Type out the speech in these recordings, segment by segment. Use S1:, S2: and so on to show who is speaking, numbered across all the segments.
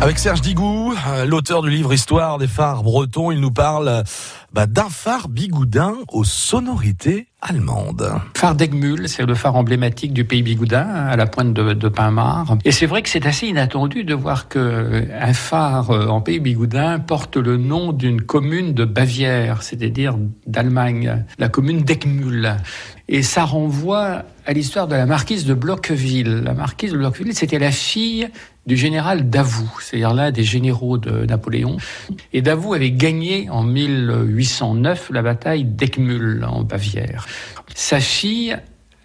S1: Avec Serge Digou, euh, l'auteur du livre Histoire des phares bretons, il nous parle bah, d'un phare bigoudin aux sonorités allemandes.
S2: Phare d'Egmul, c'est le phare emblématique du pays bigoudin, à la pointe de, Pinmar. Et c'est vrai que c'est assez inattendu de voir que un phare euh, en pays bigoudin porte le nom d'une commune de Bavière, c'est-à-dire d'Allemagne, la commune d'Egmul. Et ça renvoie à l'histoire de la marquise de Bloqueville. La marquise de Bloqueville, c'était la fille du général Davout, c'est-à-dire l'un des généraux de Napoléon. Et Davout avait gagné en 1809 la bataille d'Eckmühl en Bavière. Sa fille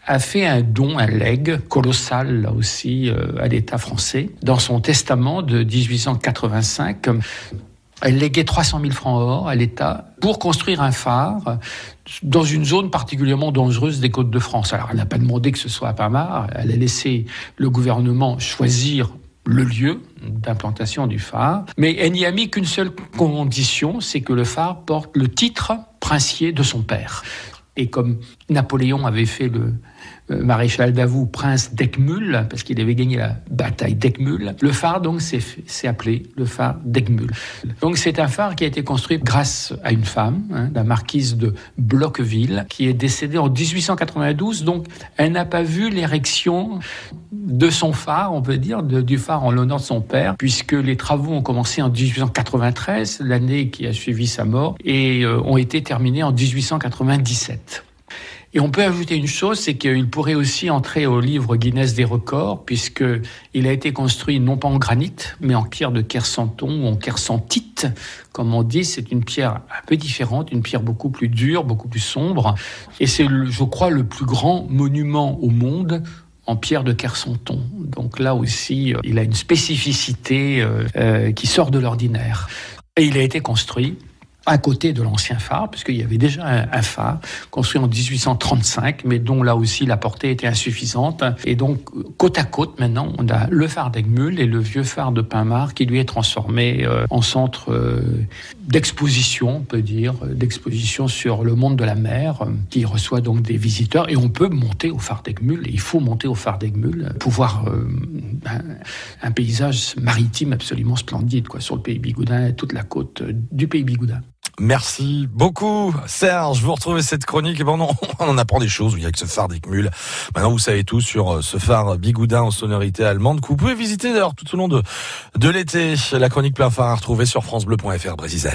S2: a fait un don, un legs colossal là aussi euh, à l'État français. Dans son testament de 1885, elle léguait 300 000 francs or à l'État pour construire un phare dans une zone particulièrement dangereuse des côtes de France. Alors, elle n'a pas demandé que ce soit à Pamar, elle a laissé le gouvernement choisir le lieu d'implantation du phare, mais elle n'y a mis qu'une seule condition, c'est que le phare porte le titre princier de son père. Et comme Napoléon avait fait le, maréchal Davout, prince d'Eckmühl, parce qu'il avait gagné la bataille d'Eckmühl. Le phare, donc, s'est appelé le phare d'Eckmühl. Donc, c'est un phare qui a été construit grâce à une femme, hein, la marquise de Bloqueville, qui est décédée en 1892. Donc, elle n'a pas vu l'érection de son phare, on peut dire, du phare en l'honneur de son père, puisque les travaux ont commencé en 1893, l'année qui a suivi sa mort, et euh, ont été terminés en 1897. Et on peut ajouter une chose, c'est qu'il pourrait aussi entrer au livre Guinness des records, puisqu'il a été construit non pas en granit, mais en pierre de Kersanton ou en kersantite. Comme on dit, c'est une pierre un peu différente, une pierre beaucoup plus dure, beaucoup plus sombre. Et c'est, je crois, le plus grand monument au monde en pierre de Kersonton. Donc là aussi, il a une spécificité euh, euh, qui sort de l'ordinaire. Et il a été construit à côté de l'ancien phare, puisqu'il y avait déjà un, phare construit en 1835, mais dont là aussi la portée était insuffisante. Et donc, côte à côte, maintenant, on a le phare d'Egmul et le vieux phare de Pinmar qui lui est transformé euh, en centre euh, d'exposition, on peut dire, d'exposition sur le monde de la mer, euh, qui reçoit donc des visiteurs. Et on peut monter au phare d'Egmul, il faut monter au phare d'Egmul pour voir un, un, paysage maritime absolument splendide, quoi, sur le pays bigoudin et toute la côte du pays bigoudin.
S1: Merci beaucoup, Serge. Vous retrouvez cette chronique. Et bon, non, on en apprend des choses. Il y a que ce phare d'Ickmul. Maintenant, vous savez tout sur euh, ce phare bigoudin en sonorité allemande que vous pouvez visiter d'ailleurs tout au long de, de l'été. La chronique plein phare à retrouver sur FranceBleu.fr Brésil.